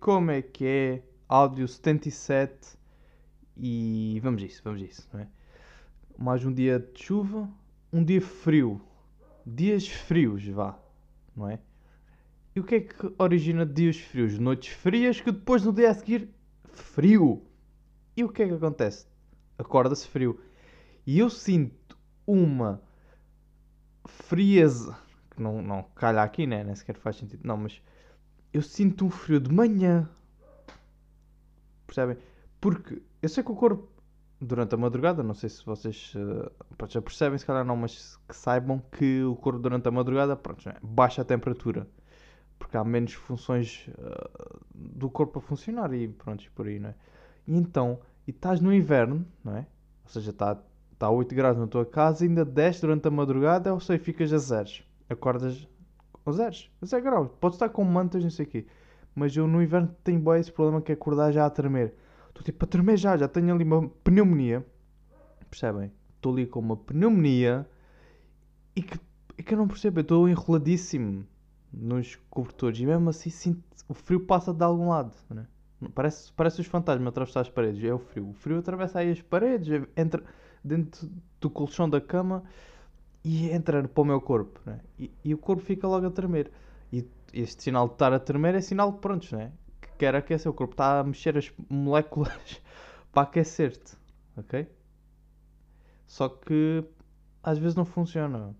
Como é que é? Áudio 77 e vamos isso, vamos isso, não é? Mais um dia de chuva, um dia frio. Dias frios, vá, não é? E o que é que origina dias frios? Noites frias que depois no dia a seguir, frio. E o que é que acontece? Acorda-se frio. E eu sinto uma frieza, que não, não calha aqui, né? Nem sequer faz sentido. Não, mas eu sinto um frio de manhã. Percebem? Porque eu sei que o corpo, durante a madrugada, não sei se vocês uh, já percebem, se calhar não, mas que saibam que o corpo durante a madrugada pronto, baixa a temperatura. Porque há menos funções uh, do corpo a funcionar e pronto, por aí, não é? E então, e estás no inverno, não é? Ou seja, está tá a 8 graus na tua casa, ainda desce durante a madrugada, ou seja, ficas a zeros. Acordas a zeros, zero. Podes estar com mantas, não sei o quê. Mas eu no inverno tenho bem esse problema que é acordar já a tremer. Estou tipo a tremer já, já tenho ali uma pneumonia. Percebem? Estou ali com uma pneumonia e que, e que eu não percebo. Estou enroladíssimo nos cobertores e mesmo assim sinto, o frio passa de algum lado. Né? Parece, parece os fantasmas atravessar as paredes. É o frio. O frio atravessa aí as paredes, entra dentro do colchão da cama e entra para o meu corpo. Né? E, e, o corpo fica logo a tremer. E este sinal de estar a tremer é sinal de pronto, né? que quer aquecer. O corpo está a mexer as moléculas para aquecer-te. Ok? Só que às vezes não funciona.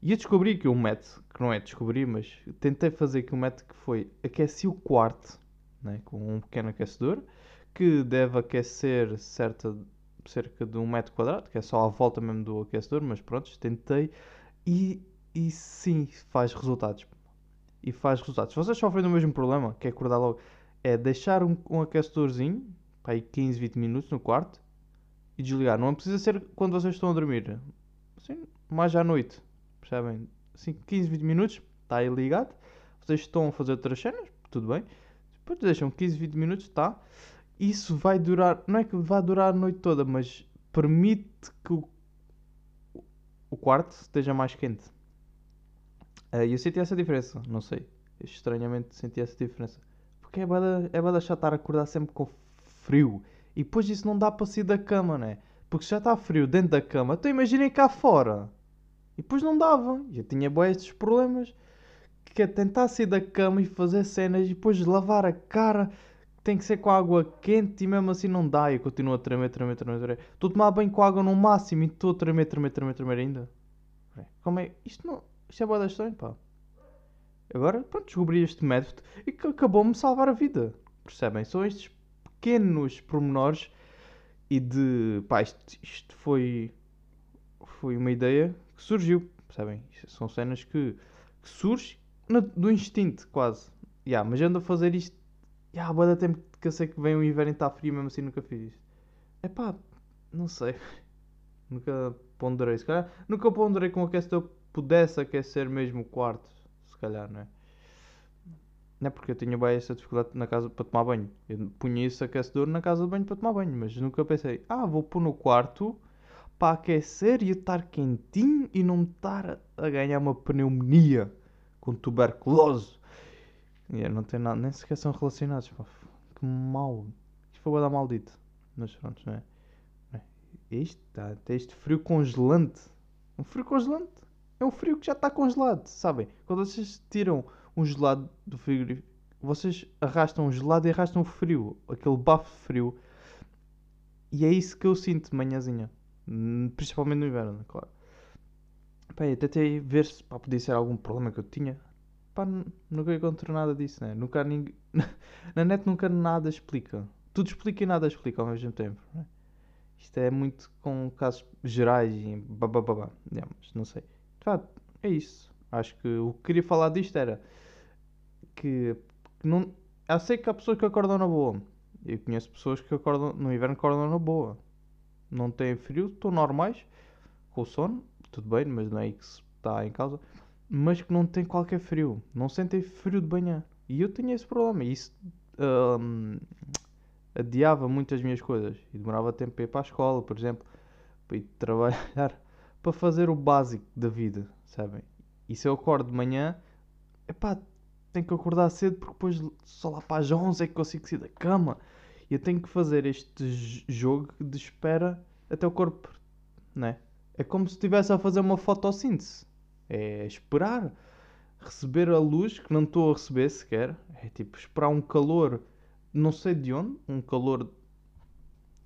E eu descobri que um método, que não é descobrir, mas tentei fazer que um método que foi aqueci o quarto né, com um pequeno aquecedor que deve aquecer certa, cerca de um metro quadrado, que é só a volta mesmo do aquecedor, mas pronto, tentei e, e sim faz resultados. E faz resultados. Se vocês sofrem do mesmo problema, que é acordar logo, é deixar um, um aquecedorzinho, para aí 15, 20 minutos no quarto e desligar. Não precisa ser quando vocês estão a dormir, assim, mais à noite, percebem? Assim, 15, 20 minutos, está aí ligado. Vocês estão a fazer outras cenas, tudo bem depois deixam 15, 20 minutos, tá? Isso vai durar, não é que vai durar a noite toda, mas permite que o, o quarto esteja mais quente. Uh, eu senti essa diferença, não sei. Estranhamente senti essa diferença. Porque é bada, é bada chatar acordar sempre com frio. E depois disso não dá para sair da cama, né? Porque já está frio dentro da cama, então imaginem cá fora. E depois não dava. Eu tinha bem estes problemas que é tentar sair da cama e fazer cenas e depois lavar a cara tem que ser com água quente e mesmo assim não dá. Eu continuo a tremer, tremer, tremer, tremer. Estou a tomar banho com água no máximo e estou a tremer, tremer, tremer, tremer ainda. Como é? Isto não. Isto é boa da estranho, pá. Agora, pronto, descobri este método e que acabou-me salvar a vida. Percebem? São estes pequenos pormenores e de. pá, isto, isto foi. foi uma ideia que surgiu. Percebem? São cenas que, que surgem no, do instinto, quase. Yeah, mas ando a fazer isto. Yeah, boa da tempo que eu sei que vem o inverno e está frio, mesmo assim nunca fiz isto. É pá, não sei. nunca ponderei. Se calhar, nunca ponderei com o aquecedor pudesse aquecer mesmo o quarto. Se calhar, não é? Não é porque eu tinha bem essa dificuldade na casa para tomar banho. Eu punha esse aquecedor na casa de banho para tomar banho, mas nunca pensei, ah, vou pôr no quarto para aquecer e estar quentinho e não estar a ganhar uma pneumonia com tuberculose. E não tem nada, nem sequer são relacionados. Que mal. Isto foi dar maldito. Mas pronto, não é? isto, tá, este frio congelante. Um frio congelante é um frio que já está congelado, sabem? Quando vocês tiram um gelado do frigorífico, vocês arrastam o gelado e arrastam o frio, aquele bafo frio. E é isso que eu sinto de manhãzinha. Hum, principalmente no inverno, claro. Pá, tentei ver se pá, podia ser algum problema que eu tinha. Pá, nunca encontrei nada disso, né? Nunca ninguém... Na net nunca nada explica. Tudo explica e nada explica ao mesmo tempo. Né? Isto é muito com casos gerais e bababá. Yeah, mas não sei. Facto, é isso. Acho que o que queria falar disto era que, não. Eu sei que há pessoas que acordam na boa. Eu conheço pessoas que acordam no inverno acordam na boa. Não têm frio, estão normais com o sono tudo bem, mas não é isso que está em causa, mas que não tem qualquer frio, não sentem frio de manhã. E eu tinha esse problema, e isso um, adiava muitas minhas coisas, e demorava tempo para ir para a escola, por exemplo, para ir trabalhar, para fazer o básico da vida, sabem? E se eu acordo de manhã, epá, tenho que acordar cedo porque depois só lá para as 11 é que consigo sair da cama. E eu tenho que fazer este jogo de espera até o corpo, né? É como se estivesse a fazer uma fotossíntese. É esperar receber a luz que não estou a receber sequer. É tipo esperar um calor, não sei de onde, um calor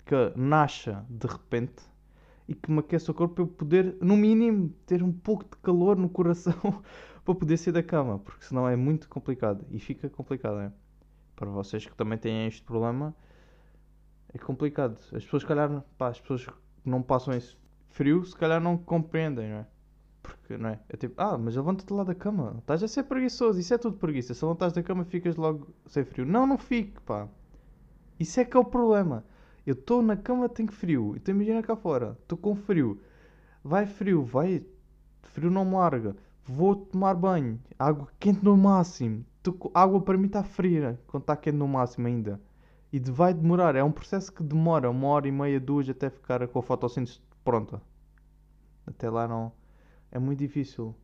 que nasça de repente e que me aqueça o corpo para eu poder, no mínimo, ter um pouco de calor no coração para poder sair da cama, porque senão é muito complicado e fica complicado, é? Para vocês que também têm este problema, é complicado. As pessoas, se calhar, pá, as pessoas que não passam esse frio, se calhar não compreendem, não é? Porque, não é? É tipo, ah, mas levanta-te lá da cama, estás a ser preguiçoso, isso é tudo preguiça. Se levantas da cama, ficas logo sem frio. Não, não fique, pá. Isso é que é o problema. Eu estou na cama, tenho frio. Então imagina cá fora, estou com frio. Vai frio, vai. Frio não me larga. Vou tomar banho. Água quente no máximo. Tô... Água para mim está fria quando está quente no máximo ainda. E vai demorar. É um processo que demora uma hora e meia, duas até ficar com a fotossíntese pronta. Até lá não. É muito difícil.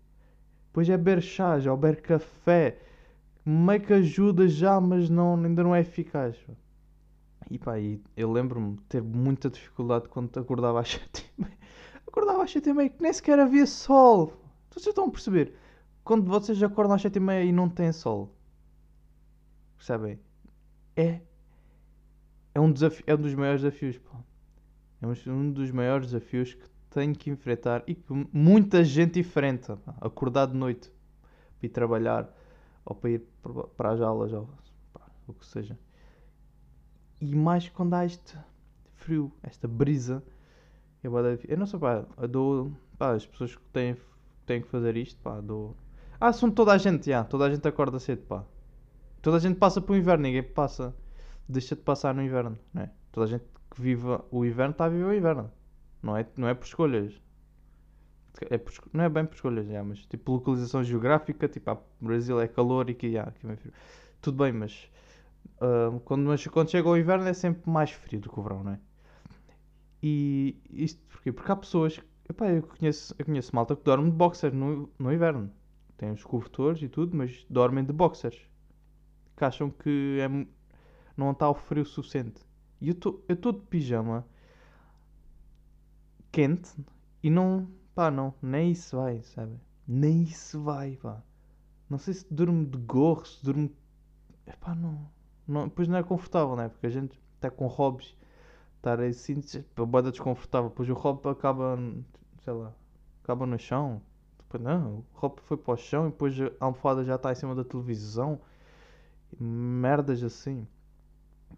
Depois é beber chá, já, beber café. Meio que ajuda já, mas não, ainda não é eficaz. E pá, e eu lembro-me de ter muita dificuldade quando acordava às 7 e meia. Acordava às 7 e meia que nem sequer havia sol. Vocês estão a perceber? Quando vocês acordam às 7 e meia e não tem sol. Percebem? É. É um, desafio, é um dos maiores desafios, pá. É um dos maiores desafios que tenho que enfrentar e que muita gente enfrenta. Acordar de noite para ir trabalhar ou para ir para as aulas ou o que seja. E mais quando há este frio, esta brisa. Eu, eu não sei, pá, eu dou. Pá, as pessoas que têm, têm que fazer isto, pá, dou. Ah, são toda a gente, já. Toda a gente acorda cedo, pá. Toda a gente passa por inverno, ninguém passa. Deixa de passar no inverno, não é? Toda a gente que vive o inverno está a viver o inverno. Não é, não é por escolhas. É por, não é bem por escolhas, já, mas tipo localização geográfica, tipo, ah, Brasil é calor e frio. Tudo bem, mas Uh, quando, mas quando chega o inverno é sempre mais frio do que o verão, não é? E isto porquê? Porque há pessoas. Epá, eu, conheço, eu conheço malta que dorme de boxers no, no inverno. Tem os cobertores e tudo, mas dormem de boxers. Que acham que é, não está o frio suficiente. E eu estou de pijama quente e não. Pá, não. Nem isso vai, sabe? Nem isso vai, pá. Não sei se durmo de gorro, se durmo. Epá, não não, depois não é confortável, não é? Porque a gente está com hobbies, estar assim, a boda desconfortável, depois o hobby acaba, sei lá, acaba no chão. Depois não, o hobby foi para o chão e depois a almofada já está em cima da televisão. Merdas assim.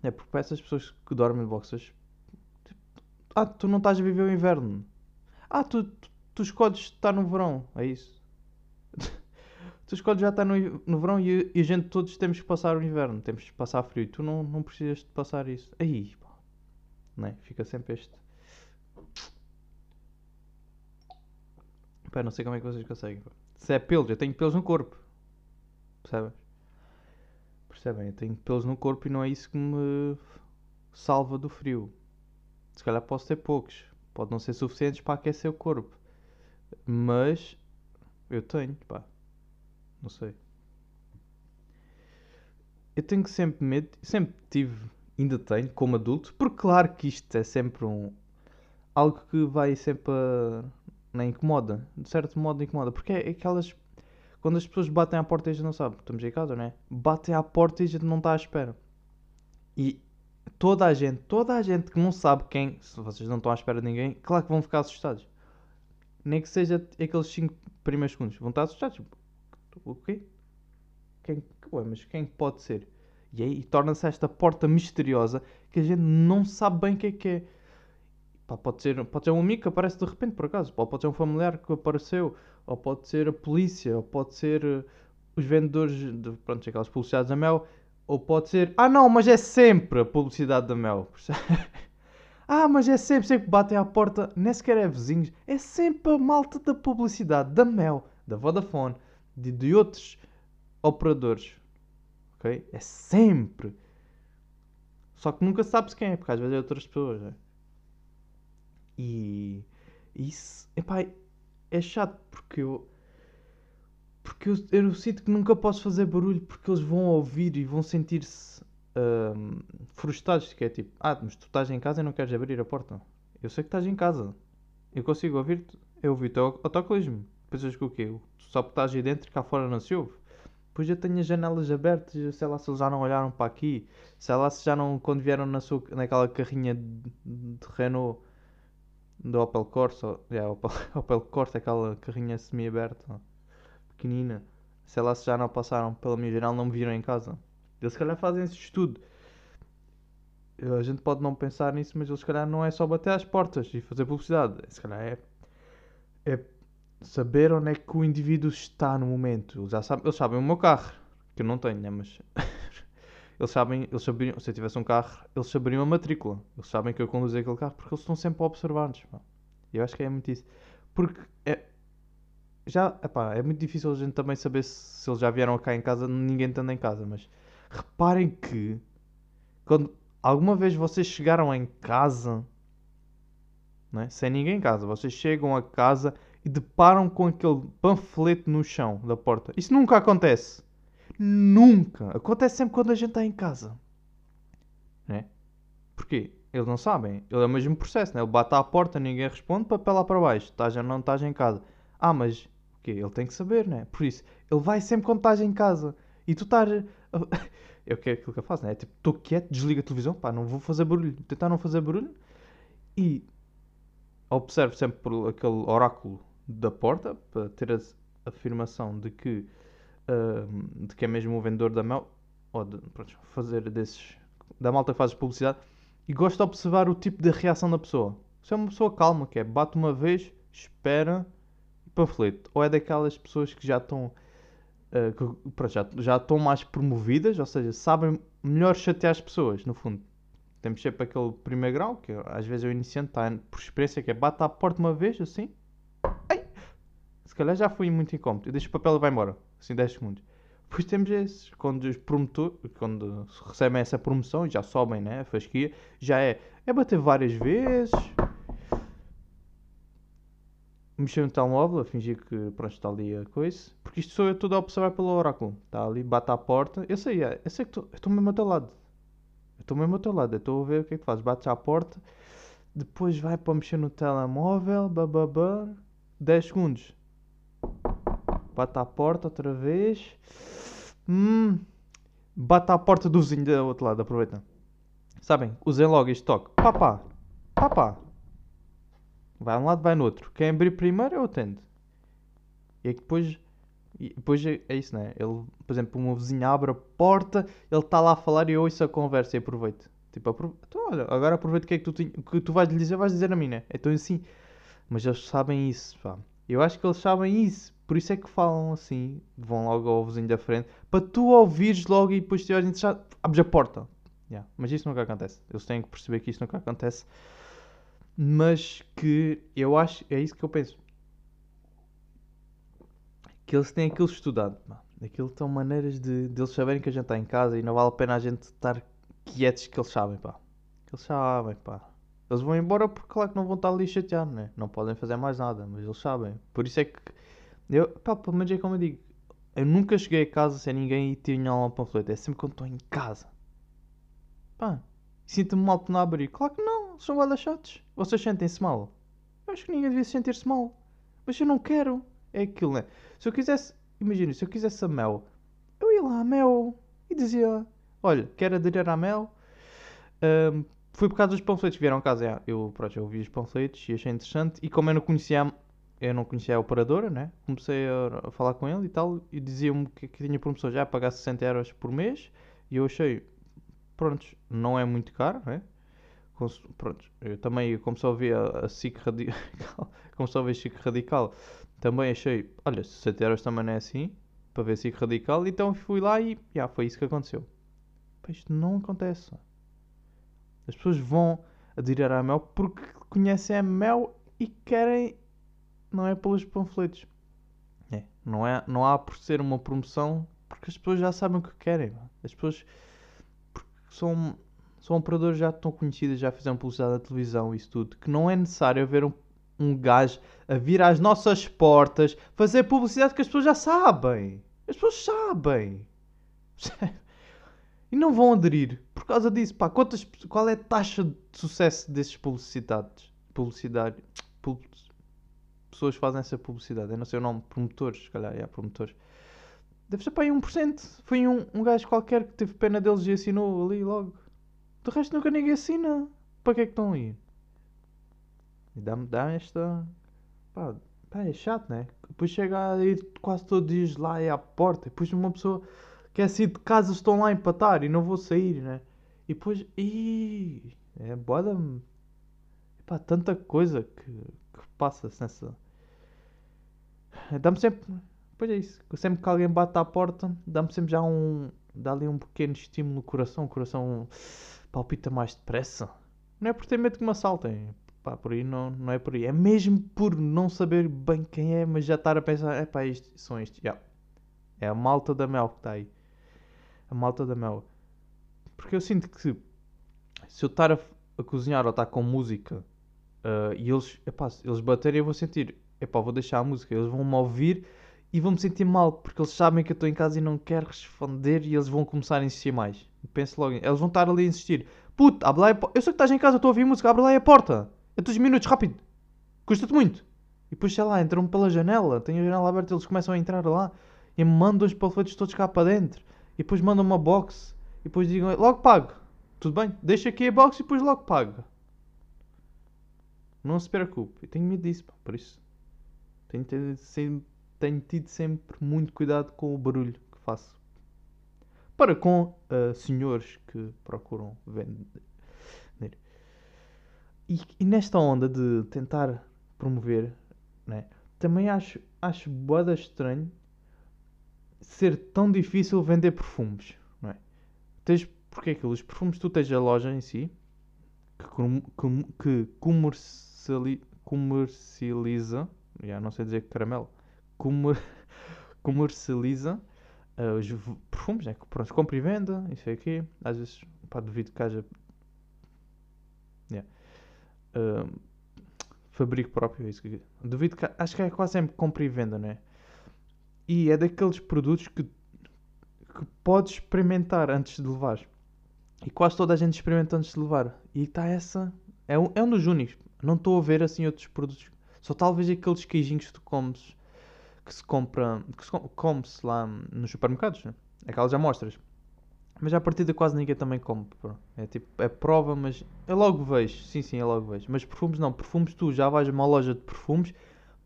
É porque para essas pessoas que dormem de boxers, tipo, ah, tu não estás a viver o inverno. Ah, tu, tu, tu escolhes estar no verão, é isso. tu escolhes já estar no, no verão e, e, a gente todos temos que passar o inverno, temos que passar frio. Tu não, não precisas de passar isso. Aí, pá. Não é? Fica sempre este. Pá, não sei como é que vocês conseguem. Se é pelos, eu tenho pelos no corpo. Percebem? Percebem? Eu tenho pelos no corpo e não é isso que me salva do frio. Se calhar posso ter poucos. Pode não ser suficientes para aquecer o corpo. Mas eu tenho, pá. Não sei. Eu tenho sempre medo, sempre tive, ainda tenho, como adulto, porque claro que isto é sempre um. algo que vai sempre a. nem incomoda. De certo modo incomoda. Porque é aquelas. Quando as pessoas batem à porta e a gente não sabe, estamos em casa, não é? Batem à porta e a gente não está à espera. E toda a gente, toda a gente que não sabe quem, se vocês não estão à espera de ninguém, claro que vão ficar assustados. Nem que seja aqueles 5 primeiros segundos. Vão estar assustados. O quê? Quem, ué, mas quem pode ser? E aí torna-se esta porta misteriosa que a gente não sabe bem o que é que é. Pá, pode, ser, pode ser um amigo que aparece de repente, por acaso. Ou pode ser um familiar que apareceu. Ou pode ser a polícia. Ou pode ser uh, os vendedores, de, pronto, aquelas publicidades da Mel. Ou pode ser... Ah não, mas é sempre a publicidade da Mel. ah, mas é sempre, sempre batem à porta. Nem sequer é vizinhos. É sempre a malta da publicidade da Mel. Da Vodafone de, de outros operadores. Ok? É sempre. Só que nunca sabes quem é, porque às vezes é outras pessoas. Né? E isso, epá, é chato porque eu, Porque eu, eu sinto que nunca posso fazer barulho porque eles vão ouvir e vão sentir-se ahm, frustrados. Que é tipo, ah, mas tu estás em casa e não queres abrir a porta. Eu sei que estás em casa. Eu consigo ouvir-te. Eu ouvi o teu autocolismo. Pensas que o quê? Tu só estás aí dentro e cá fora não se ouve. Pois eu tenho as janelas abertas, sei lá se eles já não olharam para aqui, sei lá se já não, quando vieram na sua, naquela carrinha de, de Renault do Opel Corsa, yeah, Opel, Opel Corsa, aquela carrinha semi-aberta, pequenina, se já não passaram pela minha janela, não me viram em casa. Eles se calhar fazem esse estudo. A gente pode não pensar nisso, mas eles se calhar não é só bater às portas e fazer publicidade. Se calhar é, é saber onde é que o indivíduo está no momento. Eles, já sabem, eles sabem o meu carro, que eu não tenho, né? mas eles sabem, eles saberiam, se eu tivesse um carro, eles saberiam a matrícula. Eles sabem que eu conduzo aquele carro porque eles estão sempre observados. Pá. Eu acho que é muito isso. Porque é, já, epá, é muito difícil a gente também saber se, se eles já vieram cá em casa, ninguém estando em casa, mas reparem que quando alguma vez vocês chegaram em casa, não é? sem ninguém em casa, vocês chegam a casa e deparam com aquele panfleto no chão da porta. Isso nunca acontece. Nunca. Acontece sempre quando a gente está em casa. Né? Porquê? Eles não sabem. Ele é o mesmo processo, né? Ele bate à porta, ninguém responde, papel lá para baixo. Estás ou não estás em casa. Ah, mas o quê? Ele tem que saber, né? Por isso, ele vai sempre quando estás em casa. E tu estás. É o que é aquilo que eu faço, né? É tipo, estou quieto, desliga a televisão, pá, não vou fazer barulho. Tentar não fazer barulho. E observo sempre por aquele oráculo da porta para ter a afirmação de que, uh, de que é mesmo o vendedor da mel, ou de pronto, fazer desses, da malta que faz publicidade, e gosto de observar o tipo de reação da pessoa. Se é uma pessoa calma, que é bate uma vez, espera panfleto. Ou é daquelas pessoas que já estão. Uh, já, já estão mais promovidas, ou seja, sabem melhor chatear as pessoas, no fundo. Temos sempre aquele primeiro grau, que às vezes o iniciante, está por experiência, que é bate à porta uma vez, assim, se calhar já fui muito incómodo. Deixa o papel e vai embora. Assim 10 segundos. Depois temos esses, quando os promotores, quando recebem essa promoção e já sobem, né? A fasquia, já é, é bater várias vezes. Mexer no telemóvel, a fingir que pronto, está ali a coisa. Porque isto sou eu tudo a observar pelo oráculo. Está ali, bate à porta. Eu sei, é, eu sei que estou mesmo ao teu lado. Estou mesmo ao teu lado. Estou a ver o que é que fazes. Bates à porta. Depois vai para mexer no telemóvel. Bababá. 10 segundos Bate à porta outra vez. Hum, bate à porta do vizinho do outro lado, aproveita. Sabem? Usem logo este toque. Papá, papá. Vai um lado, vai no outro. Quem abrir primeiro, eu atendo. E é que depois. Depois é, é isso, né? Ele, por exemplo, uma vizinha abre a porta, ele está lá a falar e eu ouço a conversa e aproveito. Tipo, aprove... então, olha, agora aproveito o que é que tu, que tu vais lhe dizer, vais dizer a mim, né? Então assim. Mas eles sabem isso, pá. Eu acho que eles sabem isso. Por isso é que falam assim, vão logo ao vizinho da frente, para tu ouvires logo e depois olhas já abres a porta. Yeah. Mas isso nunca acontece. Eles têm que perceber que isso nunca acontece. Mas que eu acho, é isso que eu penso. Que eles têm aquilo estudado. Aquilo são maneiras de, de eles saberem que a gente está em casa e não vale a pena a gente estar quietos que eles sabem, pá. Que eles sabem, pá. Eles vão embora porque, claro, que não vão estar ali chateando, né? Não podem fazer mais nada, mas eles sabem. Por isso é que. Eu, pá, pelo menos é como eu digo. Eu nunca cheguei a casa sem ninguém e tinha lá um panfleto. É sempre quando estou em casa. Pá, sinto-me mal por não abrir. Claro que não, são guarda chatos. Vocês sentem-se mal? Eu acho que ninguém devia sentir-se mal. Mas eu não quero. É aquilo, né? Se eu quisesse. Imagina, se eu quisesse a mel, eu ia lá a mel e dizia: Olha, quero aderir à mel. Um, foi por causa dos panfletos que vieram a casa. Eu, pronto, eu vi os panfletos e achei interessante. E como eu não conhecia, eu não conhecia a operadora, né? Comecei a, a falar com ele e tal. E dizia-me que, que tinha promoção já a pagar 60 euros por mês. E eu achei, pronto, não é muito caro, né? Pronto, eu também, como só vi a, a SIC Radical, como só vi a SIC Radical, também achei, olha, 60 euros também não é assim, para ver SIC Radical, então fui lá e, já, foi isso que aconteceu. isto não acontece. As pessoas vão aderir à Mel porque conhecem a Mel e querem, não é pelos panfletos. É, não, é, não há por ser uma promoção porque as pessoas já sabem o que querem. As pessoas são, são operadores já tão conhecidas, já fizeram publicidade na televisão, isso tudo, que não é necessário haver um, um gajo a vir às nossas portas fazer publicidade que as pessoas já sabem. As pessoas sabem. e não vão aderir por causa disso. Pá, quantas, qual é a taxa de sucesso desses publicidades? Publicidade. Pub, pessoas fazem essa publicidade. Eu não sei o nome. Promotores, se calhar. É, promotores. Deve ser para aí 1%. Foi um, um gajo qualquer que teve pena deles e assinou ali logo. De resto nunca ninguém assina. Para que é que estão aí? Dá-me dá esta. Pá, pá, é chato, né? Depois chega a ir quase todos os dias lá e à porta. Depois uma pessoa quer sair de casa estão lá a empatar e não vou sair, né? E depois. Ih, é boda. Pá, tanta coisa que, que passa-se nessa. Dá-me sempre. Pois é isso. Sempre que alguém bate à porta, dá-me sempre já um. Dá ali um pequeno estímulo no coração. O coração palpita mais depressa. Não é por ter medo que me assaltem. Pá, por aí não, não é por aí. É mesmo por não saber bem quem é, mas já estar a pensar, é pá, são estes. Yeah. É a malta da Mel que está aí. A malta da Mel. Porque eu sinto que se, se eu estar a, a cozinhar ou estar com música uh, e eles, epá, eles baterem, eu vou sentir, epá, vou deixar a música, eles vão me ouvir e vão me sentir mal, porque eles sabem que eu estou em casa e não quero responder e eles vão começar a insistir mais. Penso logo, eles vão estar ali a insistir. Puto, abre lá a Eu sei que estás em casa, estou a ouvir música, abre lá a porta. É todos minutos, rápido. Custa-te muito. E depois, sei lá, entram pela janela. Tem a janela aberta, eles começam a entrar lá. E mandam os panfletos todos cá para dentro. E depois mandam uma box. E depois digam, logo pago. Tudo bem, deixa aqui a box e depois logo pago. Não se preocupe. Eu tenho medo disso, por isso. Tenho tido, sempre, tenho tido sempre muito cuidado com o barulho que faço. Para com uh, senhores que procuram vender. E, e, nesta onda de tentar promover, né, também acho, acho boada estranho ser tão difícil vender perfumes. Não é? Tens, porque é aquilo, os perfumes tu tens a loja em si que, que comerciali, comercializa, já não sei dizer caramelo, comer, comercializa uh, os perfumes, né? Pronto, compra e venda, isso aqui. Às vezes, pá, duvido que haja. Yeah uh, fabrico próprio, é isso que duvido que acho que é quase sempre compra e venda, não é? E é daqueles produtos que, que podes experimentar antes de levar. E quase toda a gente experimenta antes de levar. E está essa. É um, é um dos únicos. Não estou a ver assim outros produtos. Só talvez aqueles queijinhos que tu comes que se compra. que se come-se lá nos supermercados, né? aquelas amostras. Mas à partida quase ninguém também come. É tipo, é prova, mas eu logo vejo. Sim, sim, eu logo vejo. Mas perfumes não. Perfumes tu já vais a uma loja de perfumes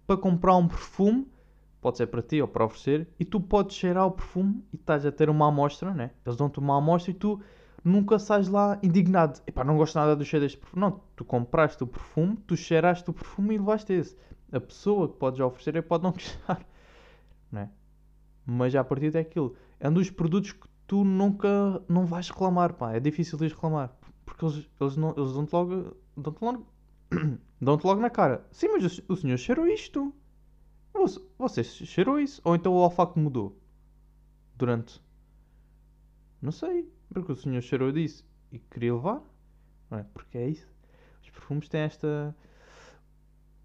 para comprar um perfume. Pode ser para ti ou para oferecer. E tu podes cheirar o perfume e estás a ter uma amostra, né? Eles dão-te uma amostra e tu nunca sais lá indignado. Epá, não gosto nada do cheiro deste perfume. Não, tu compraste o perfume, tu cheiraste o perfume e levaste esse. A pessoa que podes oferecer é pode não gostar. Né? Mas à partida é aquilo. É um dos produtos que tu nunca não vais reclamar, pá. É difícil de reclamar. Porque eles, eles, não, eles dão-te logo. Dão-te logo, dão logo na cara. Sim, mas o, o senhor cheirou isto. Você, você cheirou isso? Ou então o olfato mudou? Durante. Não sei. Porque o senhor cheirou disso e queria levar. Não é? Porque é isso. Os perfumes têm esta.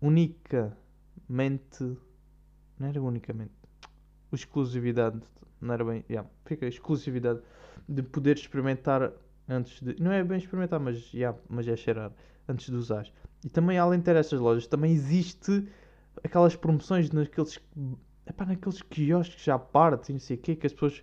Unicamente. Não era unicamente. Exclusividade não era bem. Yeah, fica exclusividade de poder experimentar antes de. Não é bem experimentar, mas, yeah, mas é cheirar antes de usar. E também, além de ter lojas, também existe aquelas promoções naqueles. Naqueles quiosques já parte, não sei o quê, que as pessoas.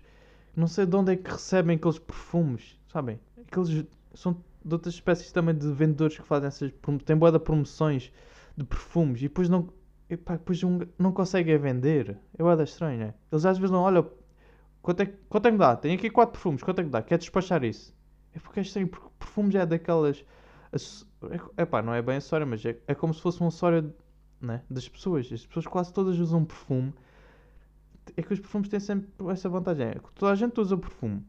Não sei de onde é que recebem aqueles perfumes, sabem? Aqueles. São de outras espécies também de vendedores que fazem essas. Tem boa de promoções de perfumes e depois não. Epá, depois um, não conseguem vender. É boa estranho, né? Eles às vezes não olham Quanto é, quanto é que dá? Tenho aqui 4 perfumes. Quanto é que dá? Quer despachar isso? É porque é estranho, porque perfume já é daquelas. É pá, não é bem acessório, mas é, é como se fosse um acessório né, das pessoas. As pessoas quase todas usam perfume. É que os perfumes têm sempre essa vantagem. É que toda a gente usa perfume.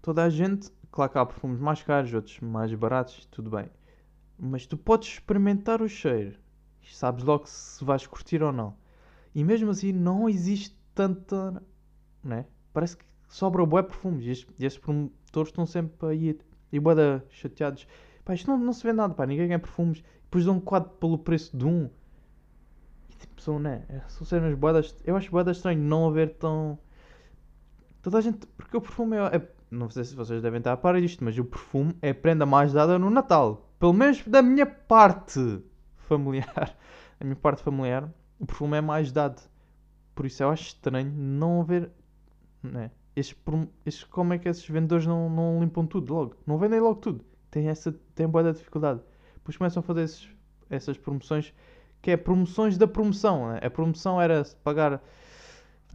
Toda a gente. Claro que há perfumes mais caros, outros mais baratos, tudo bem. Mas tu podes experimentar o cheiro. Sabes logo se vais curtir ou não. E mesmo assim, não existe tanta né? Parece que sobra bué perfumes e estes, promotores estão sempre aí e bué chateados. Pá, isto não, não se vê nada, pá, ninguém ganha perfumes. Depois dão um quadro pelo preço de um. E tipo, são, né? São cenas boadas. Eu acho boadas estranho não haver tão. Toda a gente. Porque o perfume é. é- Não sei se vocês devem estar a par disto, mas o perfume é a prenda mais dada no Natal. Pelo menos da minha parte familiar. Da minha parte familiar, o perfume é mais dado. Por isso eu acho estranho não haver. Né? Estes, como é que esses vendedores não, não limpam tudo logo? Não vendem logo tudo. Tem essa tem boa dificuldade. Depois começam a fazer esses- essas promoções que é promoções da promoção. Né? A promoção era pagar,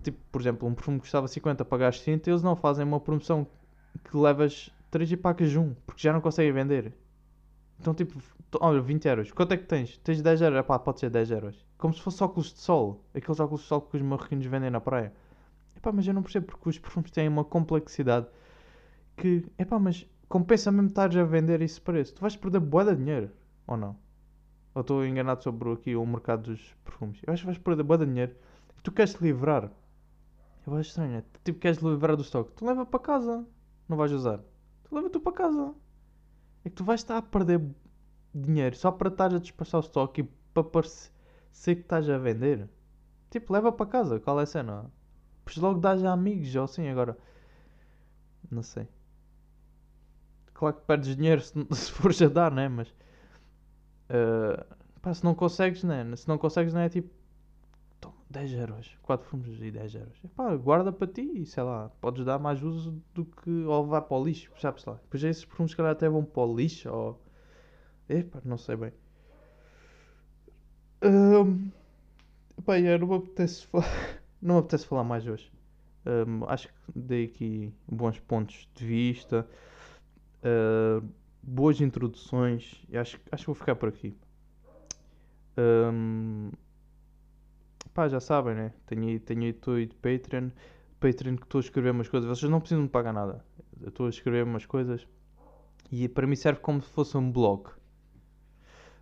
tipo, por exemplo, um perfume custava 50, pagares 30, eles não fazem uma promoção que levas 3 e pagas 1, porque já não conseguem vender. Então, tipo, olha, 20 euros. Quanto é que tens? Tens 10 euros? Epá, pode ser 10 euros. Como se fosse óculos de sol. Aqueles óculos de sol que os marroquinos vendem na praia. Epá, mas eu não percebo porque os perfumes têm uma complexidade que, epá, mas compensa mesmo estares a vender esse preço. Tu vais perder boa de dinheiro, ou não? Ou estou enganado sobre aqui o mercado dos perfumes? Eu acho que vais perder boa de dinheiro. Tu queres te livrar. Eu acho estranho, é? Tipo, queres te livrar do estoque. Tu leva para casa. Não vais usar. Tu leva tu para casa. É que tu vais estar a perder dinheiro só para estar a despachar o estoque e para parecer que estás a vender. Tipo, leva para casa. Qual é a cena? Pois logo dás a amigos ou assim agora. Não sei. Claro que perdes dinheiro se, se fores a dar, né? Mas. eh, pá, se não consegues, né? Se não consegues, né? É tipo. Toma, 10 euros. 4 fumos e 10 euros. Epá, guarda para ti e sei lá. Podes dar mais uso do que. Ou vai para o lixo, sabes lá. Depois esses perfumes, se calhar, até vão para o lixo ou. Epá, não sei bem. Ahm, Epá, não me apetece falar. Não me apetece falar mais hoje. Ahm, acho que dei aqui bons pontos de vista, ah, boas introduções. Acho, acho que vou ficar por aqui. Ahm, pá, já sabem, né? Tenho aí, tenho aí, estou aí de Patreon. Patreon que estou a escrever umas coisas. Vocês não precisam de pagar nada. Eu estou a escrever umas coisas. E para mim serve como se fosse um blog.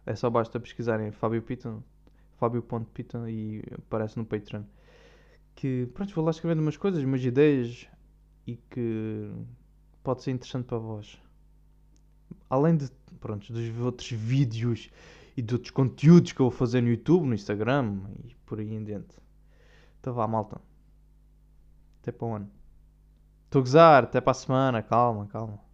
É só basta pesquisarem Fábio Piton, Fábio.piton e aparece no Patreon. Que, pronto, vou lá escrevendo umas coisas, umas ideias e que pode ser interessante para vós. Além de, pronto, dos outros vídeos e de outros conteúdos que eu vou fazer no YouTube, no Instagram e por aí em diante. Então vá, malta. Até para o ano. Estou a gozar, até para a semana, calma, calma.